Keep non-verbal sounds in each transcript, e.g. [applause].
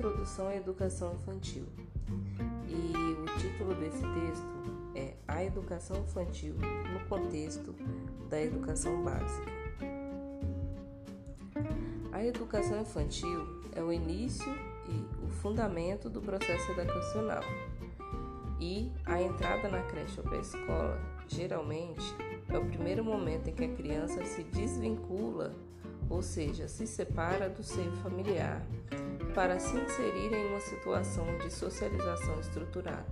Introdução à Educação Infantil. E o título desse texto é A Educação Infantil no Contexto da Educação Básica. A educação infantil é o início e o fundamento do processo educacional. E a entrada na creche ou pré-escola, geralmente, é o primeiro momento em que a criança se desvincula, ou seja, se separa do seio familiar, para se inserir em uma situação de socialização estruturada.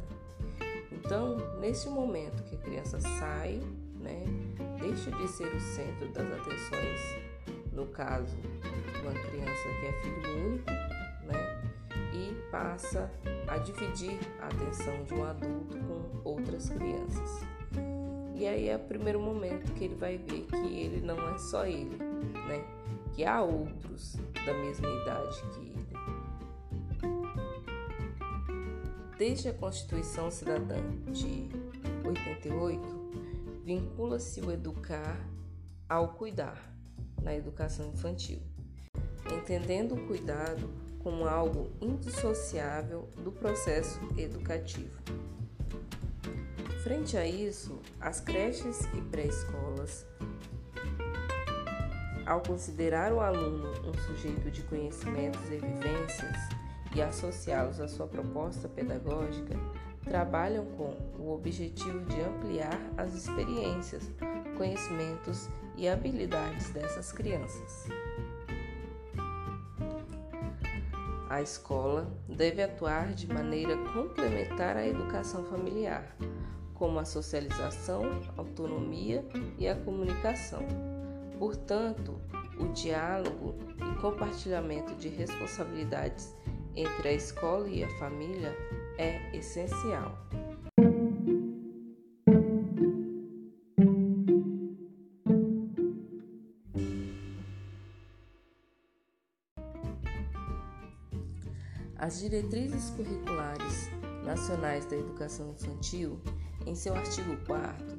Então, neste momento que a criança sai, né, deixa de ser o centro das atenções, no caso, uma criança que é filho único, né, e passa a dividir a atenção de um adulto com outras crianças. E aí é o primeiro momento que ele vai ver que ele não é só ele, né? Que há outros da mesma idade que ele. Desde a Constituição Cidadã de 88, vincula-se o educar ao cuidar na educação infantil, entendendo o cuidado como algo indissociável do processo educativo. Frente a isso, as creches e pré-escolas, ao considerar o aluno um sujeito de conhecimentos e vivências e associá-los à sua proposta pedagógica, trabalham com o objetivo de ampliar as experiências, conhecimentos e habilidades dessas crianças. A escola deve atuar de maneira complementar à educação familiar, como a socialização, autonomia e a comunicação. Portanto, o diálogo e compartilhamento de responsabilidades entre a escola e a família é essencial. As diretrizes curriculares nacionais da educação infantil em seu artigo 4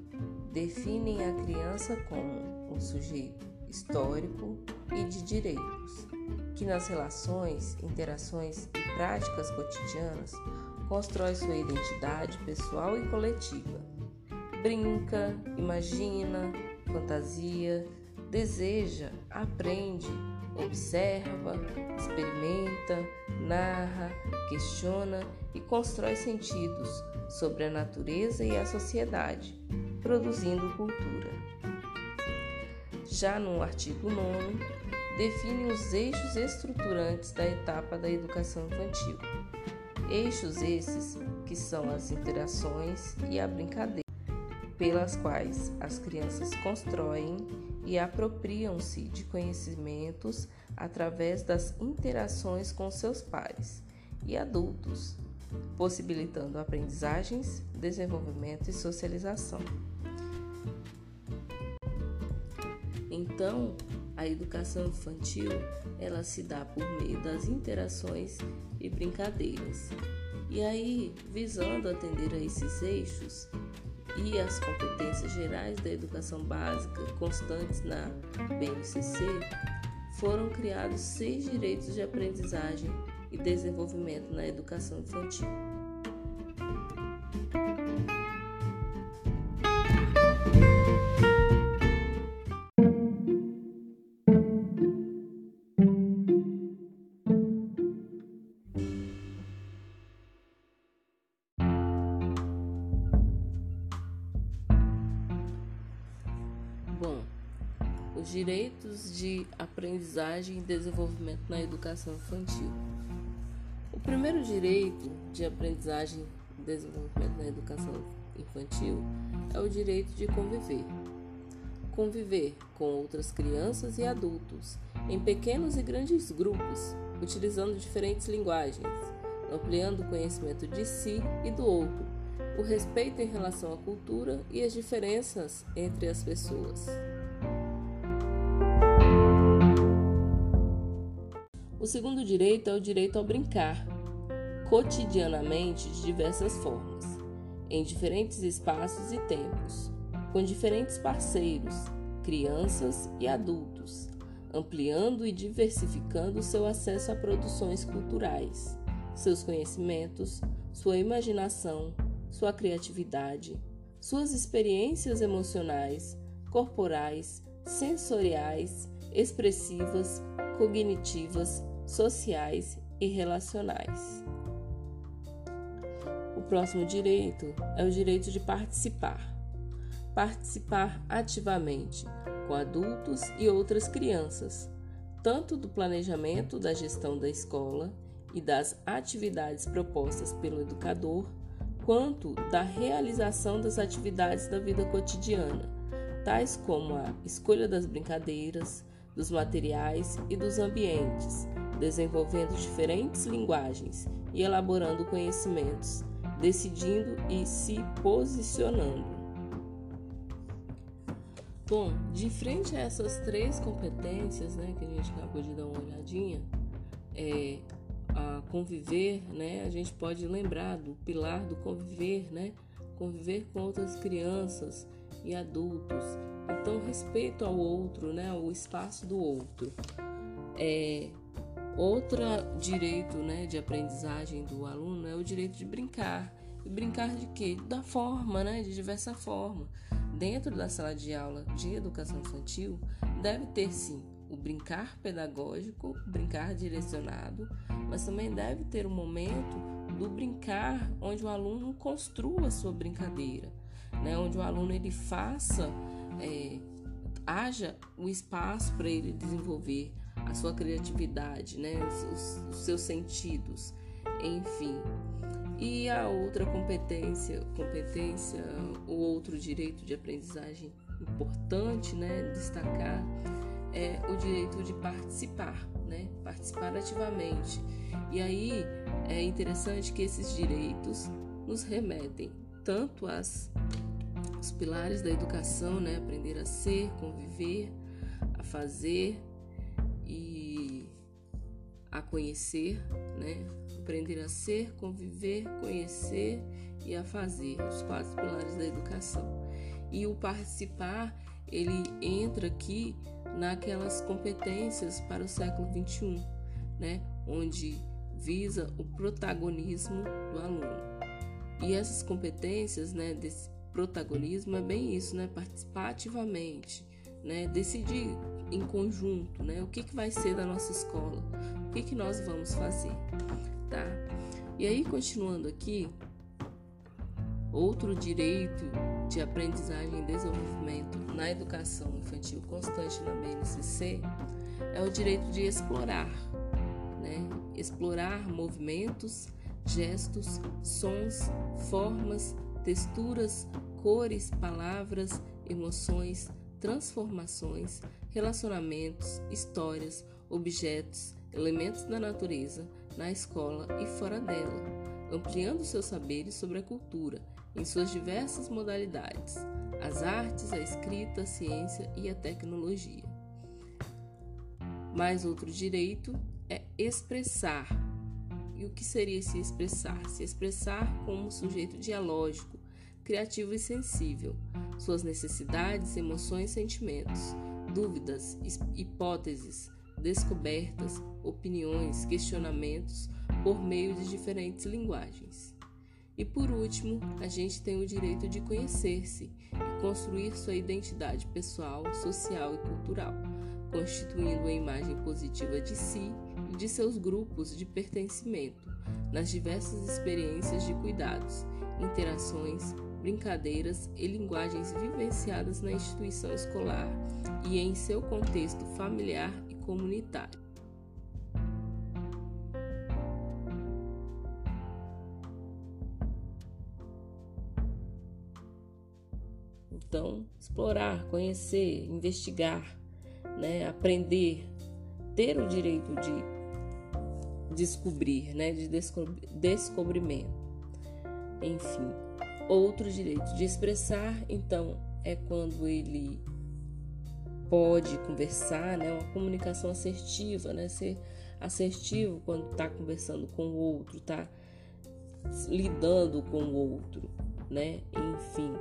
definem a criança como sujeito histórico e de direitos, que nas relações, interações e práticas cotidianas constrói sua identidade pessoal e coletiva. Brinca, imagina, fantasia, deseja, aprende, observa, experimenta, narra, questiona e constrói sentidos sobre a natureza e a sociedade, produzindo cultura. Já no artigo 9, define os eixos estruturantes da etapa da educação infantil. Eixos esses que são as interações e a brincadeira, pelas quais as crianças constroem e apropriam-se de conhecimentos através das interações com seus pares e adultos, possibilitando aprendizagens, desenvolvimento e socialização. Então, a educação infantil, ela se dá por meio das interações e brincadeiras. E aí, visando atender a esses eixos e as competências gerais da educação básica constantes na BNCC, foram criados seis direitos de aprendizagem e desenvolvimento na educação infantil. Direitos de aprendizagem e desenvolvimento na educação infantil. O primeiro direito de aprendizagem e desenvolvimento na educação infantil é o direito de conviver. Conviver com outras crianças e adultos em pequenos e grandes grupos, utilizando diferentes linguagens, ampliando o conhecimento de si e do outro, o respeito em relação à cultura e as diferenças entre as pessoas. O segundo direito é o direito ao brincar, cotidianamente de diversas formas, em diferentes espaços e tempos, com diferentes parceiros, crianças e adultos, ampliando e diversificando seu acesso a produções culturais. seus conhecimentos, sua imaginação, sua criatividade, suas experiências emocionais, corporais, sensoriais, expressivas, cognitivas, sociais e relacionais. O próximo direito é o direito de participar. Participar ativamente com adultos e outras crianças, tanto do planejamento da gestão da escola e das atividades propostas pelo educador, quanto da realização das atividades da vida cotidiana, tais como a escolha das brincadeiras, dos materiais e dos ambientes, desenvolvendo diferentes linguagens e elaborando conhecimentos, decidindo e se posicionando. Bom, de frente a essas três competências, né, que a gente acabou de dar uma olhadinha, é, a conviver, né, a gente pode lembrar do pilar do conviver, né, conviver com outras crianças e adultos. Então, respeito ao outro, né, o espaço do outro. É, outro direito, né, de aprendizagem do aluno é o direito de brincar. E brincar de quê? Da forma, né, de diversa forma dentro da sala de aula de educação infantil deve ter sim o brincar pedagógico, o brincar direcionado, mas também deve ter um momento do brincar onde o aluno construa a sua brincadeira, né? onde o aluno ele faça, é, haja o espaço para ele desenvolver a sua criatividade, né? os, os seus sentidos, enfim. E a outra competência, competência, o outro direito de aprendizagem importante, né, destacar é o direito de participar, né, participar ativamente. E aí é interessante que esses direitos nos remetem tanto às os pilares da educação, né, aprender a ser, conviver, a fazer e a conhecer, né, aprender a ser, conviver, conhecer e a fazer, os quatro pilares da educação. E o participar, ele entra aqui naquelas competências para o século 21, né, onde visa o protagonismo do aluno. E essas competências, né, desse protagonismo é bem isso, né, participar ativamente, né, decidir em conjunto, né, o que, que vai ser da nossa escola, o que, que nós vamos fazer tá? E aí, continuando aqui, outro direito de aprendizagem e desenvolvimento na educação infantil constante na BNCC é o direito de explorar, né? Explorar movimentos, gestos, sons, formas, texturas, cores, palavras, emoções, transformações, relacionamentos, histórias, objetos, elementos da natureza, na escola e fora dela, ampliando seus saberes sobre a cultura em suas diversas modalidades, as artes, a escrita, a ciência e a tecnologia. Mais outro direito é expressar. E o que seria se expressar? Se expressar como sujeito dialógico, criativo e sensível, suas necessidades, emoções, sentimentos, dúvidas, hipóteses, descobertas, opiniões, questionamentos por meio de diferentes linguagens. E por último, a gente tem o direito de conhecer-se e construir sua identidade pessoal, social e cultural, constituindo uma imagem positiva de si e de seus grupos de pertencimento nas diversas experiências de cuidados, interações, brincadeiras e linguagens vivenciadas na instituição escolar e em seu contexto familiar comunitário. Então, explorar, conhecer, investigar, né, aprender, ter o direito de descobrir, né, de descobri descobrimento. Enfim, outro direito de expressar, então, é quando ele pode conversar, né? Uma comunicação assertiva, né? Ser assertivo quando está conversando com o outro, está lidando com o outro, né? Enfim.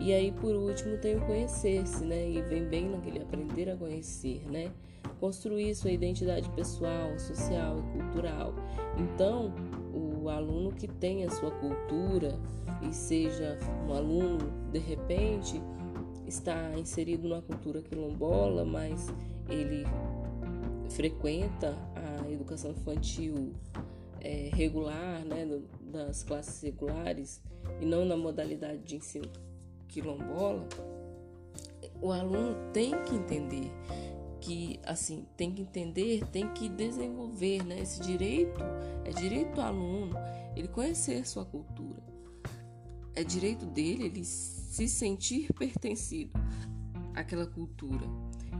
E aí, por último, tem o conhecer-se, né? E vem bem naquele aprender a conhecer, né? Construir sua identidade pessoal, social e cultural. Então, o, aluno que tenha sua cultura e seja um aluno de repente está inserido numa cultura quilombola, mas ele frequenta a educação infantil é, regular, né, das classes regulares e não na modalidade de ensino quilombola, o aluno tem que entender que assim tem que entender, tem que desenvolver, né? Esse direito é direito do aluno ele conhecer sua cultura. É direito dele ele se sentir pertencido àquela cultura.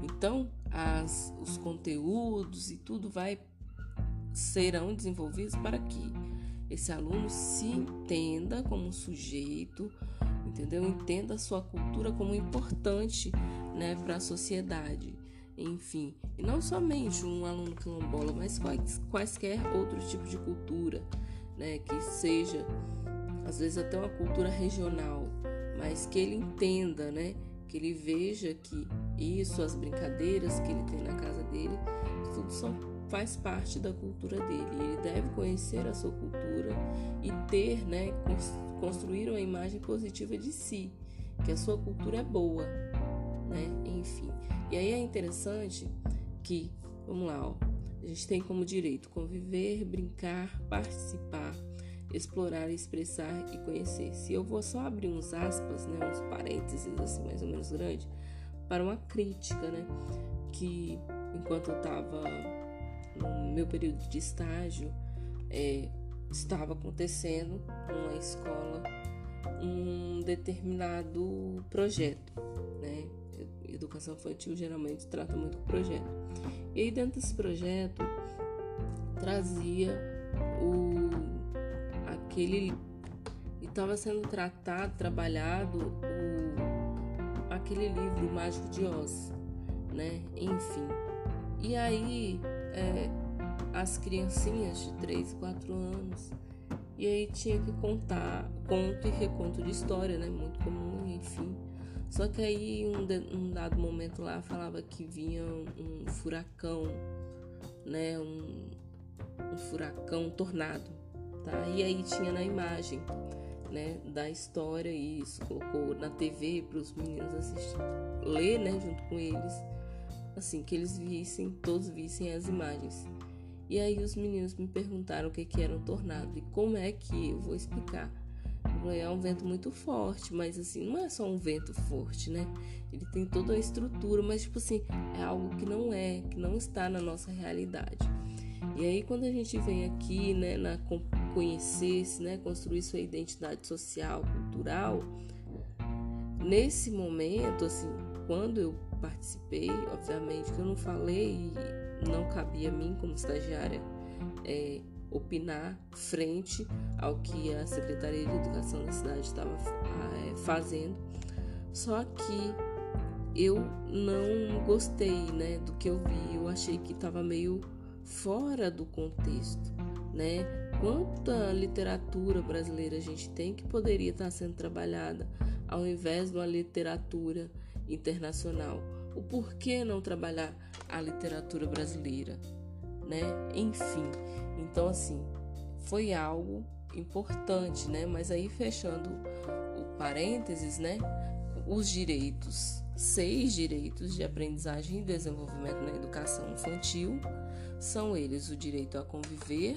Então, as, os conteúdos e tudo vai serão desenvolvidos para que esse aluno se entenda como sujeito, entendeu? Entenda a sua cultura como importante, né, para a sociedade. Enfim, e não somente um aluno quilombola, mas quais, quaisquer outros tipos de cultura, né, que seja às vezes até uma cultura regional, mas que ele entenda, né, que ele veja que isso, as brincadeiras que ele tem na casa dele, tudo são faz parte da cultura dele. Ele deve conhecer a sua cultura e ter, né, construir uma imagem positiva de si, que a sua cultura é boa. E aí é interessante que, vamos lá, ó, a gente tem como direito conviver, brincar, participar, explorar, expressar e conhecer. Se eu vou só abrir uns aspas, né, uns parênteses assim mais ou menos grande, para uma crítica, né, que enquanto eu estava no meu período de estágio, é, estava acontecendo numa escola um determinado projeto, né? Educação infantil geralmente trata muito projeto. E aí dentro desse projeto trazia o aquele e estava sendo tratado, trabalhado o aquele livro Mágico de Oz, né? Enfim. E aí é, as criancinhas de 3 e 4 anos. E aí tinha que contar conto e reconto de história, né? Muito comum, enfim. Só que aí um, de, um dado momento lá falava que vinha um furacão, né? Um, um furacão, um tornado, tá? E aí tinha na imagem, né? Da história isso, colocou na TV para os meninos assistir, ler, né? Junto com eles assim, que eles vissem, todos vissem as imagens. E aí os meninos me perguntaram o que, que era um tornado e como é que eu vou explicar. É um vento muito forte, mas assim, não é só um vento forte, né? Ele tem toda a estrutura, mas tipo assim, é algo que não é, que não está na nossa realidade. E aí quando a gente vem aqui, né, na conhecer-se, né, construir sua identidade social, cultural, nesse momento, assim, quando eu participei, obviamente que eu não falei e não cabia a mim como estagiária é, opinar frente ao que a Secretaria de Educação da cidade estava é, fazendo. Só que eu não gostei, né, do que eu vi. Eu achei que estava meio fora do contexto, né? Quanta literatura brasileira a gente tem que poderia estar sendo trabalhada ao invés de uma literatura internacional. O porquê não trabalhar a literatura brasileira, né? Enfim, então assim, foi algo importante, né? Mas aí fechando o parênteses, né? Os direitos, seis direitos de aprendizagem e desenvolvimento na educação infantil são eles o direito a conviver,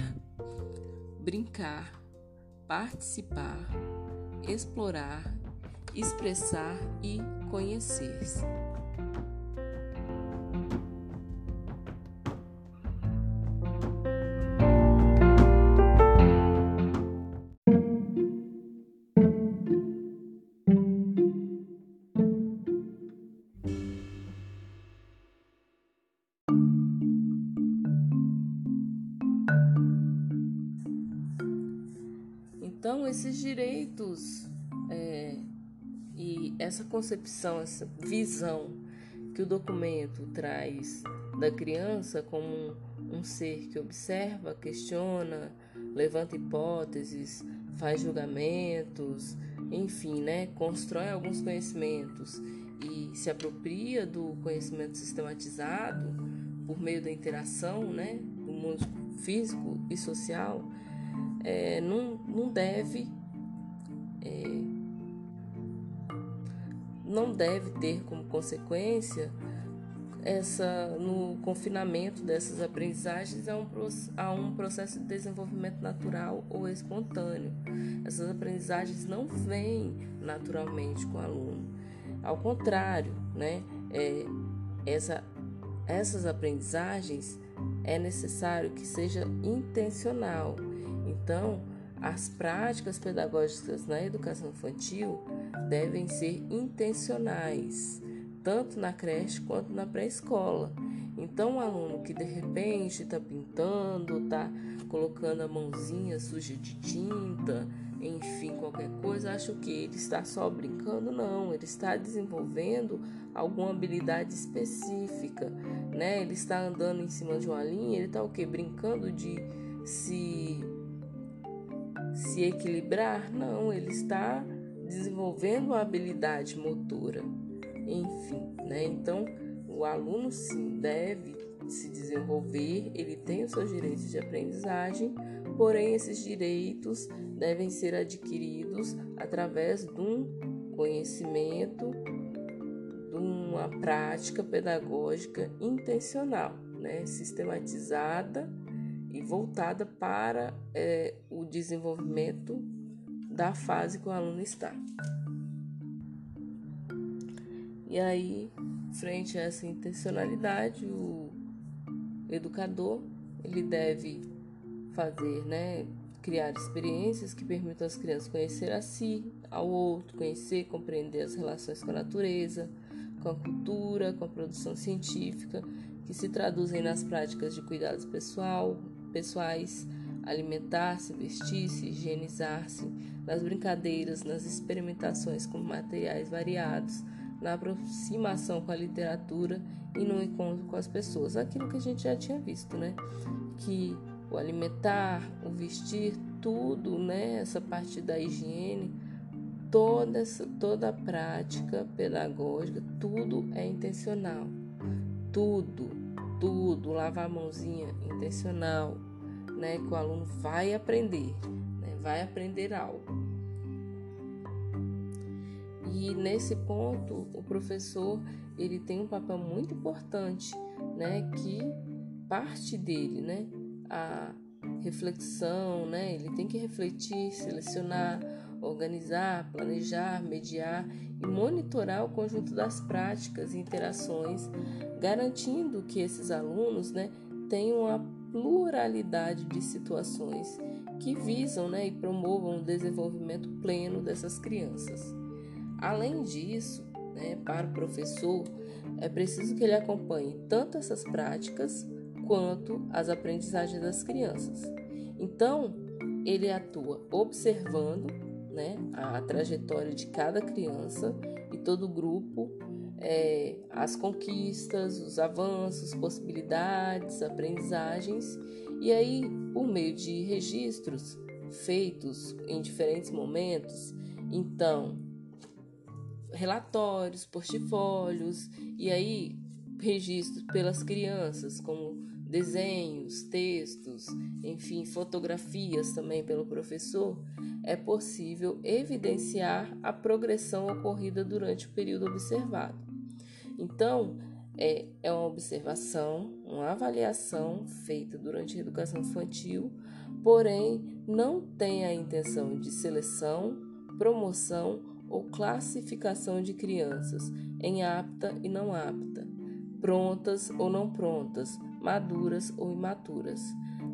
brincar, participar, explorar, expressar e conhecer-se. Esses direitos é, e essa concepção, essa visão que o documento traz da criança como um, um ser que observa, questiona, levanta hipóteses, faz julgamentos, enfim, né, constrói alguns conhecimentos e se apropria do conhecimento sistematizado por meio da interação, né, do mundo físico e social, é, não, não deve é, não deve ter como consequência essa no confinamento dessas aprendizagens a um, a um processo de desenvolvimento natural ou espontâneo. Essas aprendizagens não vêm naturalmente com o aluno. Ao contrário, né, é, essa, essas aprendizagens é necessário que seja intencional. Então, as práticas pedagógicas na educação infantil devem ser intencionais, tanto na creche quanto na pré-escola. Então, o aluno que de repente está pintando, está colocando a mãozinha suja de tinta, enfim, qualquer coisa, acho que ele está só brincando, não, ele está desenvolvendo alguma habilidade específica, né? Ele está andando em cima de uma linha, ele está o que? Brincando de se se equilibrar? Não, ele está desenvolvendo uma habilidade motora. Enfim, né? Então, o aluno sim deve se desenvolver, ele tem os seus direitos de aprendizagem, porém esses direitos devem ser adquiridos através de um conhecimento, de uma prática pedagógica intencional, né? sistematizada e voltada para é, o desenvolvimento da fase que o aluno está. E aí, frente a essa intencionalidade, o educador ele deve fazer, né, criar experiências que permitam às crianças conhecer a si, ao outro, conhecer, compreender as relações com a natureza, com a cultura, com a produção científica, que se traduzem nas práticas de cuidados pessoal, pessoais, alimentar-se, vestir-se, higienizar-se, nas brincadeiras, nas experimentações com materiais variados, na aproximação com a literatura e no encontro com as pessoas. Aquilo que a gente já tinha visto, né? Que o alimentar, o vestir, tudo, né? Essa parte da higiene, toda essa, toda a prática pedagógica, tudo é intencional. Tudo, tudo, lavar a mãozinha intencional, né? Que o aluno vai aprender, né? Vai aprender algo. E nesse ponto, o professor ele tem um papel muito importante, né, que parte dele, né, a reflexão, né, ele tem que refletir, selecionar, organizar, planejar, mediar e monitorar o conjunto das práticas e interações, garantindo que esses alunos, né, tenham uma pluralidade de situações que visam, né, e promovam o desenvolvimento pleno dessas crianças. Além disso, né, para o professor, é preciso que ele acompanhe tanto essas práticas quanto as aprendizagens das crianças. Então, ele atua observando né, a trajetória de cada criança e todo o grupo, é, as conquistas, os avanços, possibilidades, aprendizagens, e aí, por meio de registros feitos em diferentes momentos, então relatórios, portfólios e aí registros pelas crianças, como desenhos, textos, enfim, fotografias também pelo professor, é possível evidenciar a progressão ocorrida durante o período observado. Então, é, é uma observação, uma avaliação feita durante a educação infantil, porém não tem a intenção de seleção, promoção ou classificação de crianças em apta e não apta, prontas ou não prontas, maduras ou imaturas.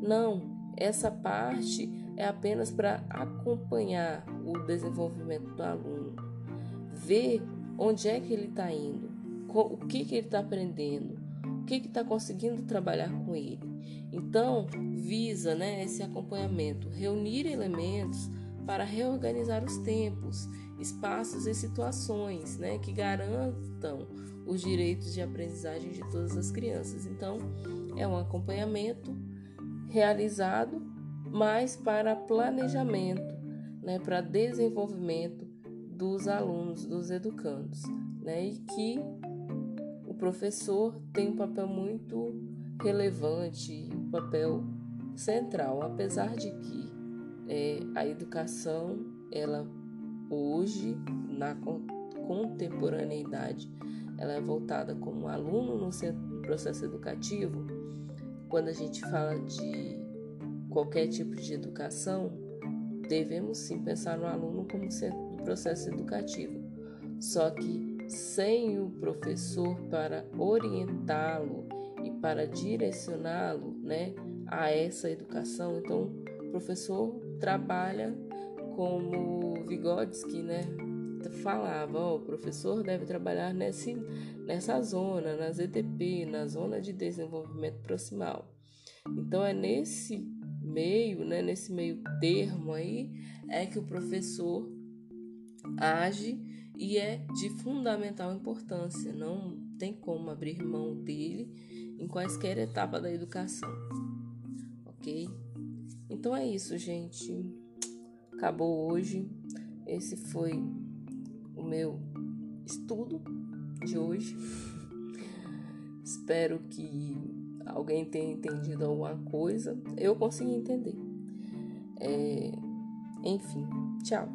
Não, essa parte é apenas para acompanhar o desenvolvimento do aluno, ver onde é que ele está indo, o que, que ele está aprendendo, o que está conseguindo trabalhar com ele. Então, visa né, esse acompanhamento, reunir elementos para reorganizar os tempos espaços e situações né, que garantam os direitos de aprendizagem de todas as crianças. Então, é um acompanhamento realizado, mas para planejamento, né, para desenvolvimento dos alunos, dos educandos, né, e que o professor tem um papel muito relevante, um papel central, apesar de que é, a educação, ela hoje, na contemporaneidade, ela é voltada como aluno no processo educativo. Quando a gente fala de qualquer tipo de educação, devemos sim pensar no aluno como centro do processo educativo. Só que sem o professor para orientá-lo e para direcioná-lo, né, a essa educação, então o professor trabalha como Vygotsky, né, falava, ó, o professor deve trabalhar nesse, nessa zona, na ZTP, na zona de desenvolvimento proximal. Então é nesse meio, né, nesse meio termo aí, é que o professor age e é de fundamental importância. Não tem como abrir mão dele em quaisquer etapa da educação. Ok? Então é isso, gente. Acabou hoje. Esse foi o meu estudo de hoje. [laughs] Espero que alguém tenha entendido alguma coisa. Eu consegui entender. É... Enfim, tchau.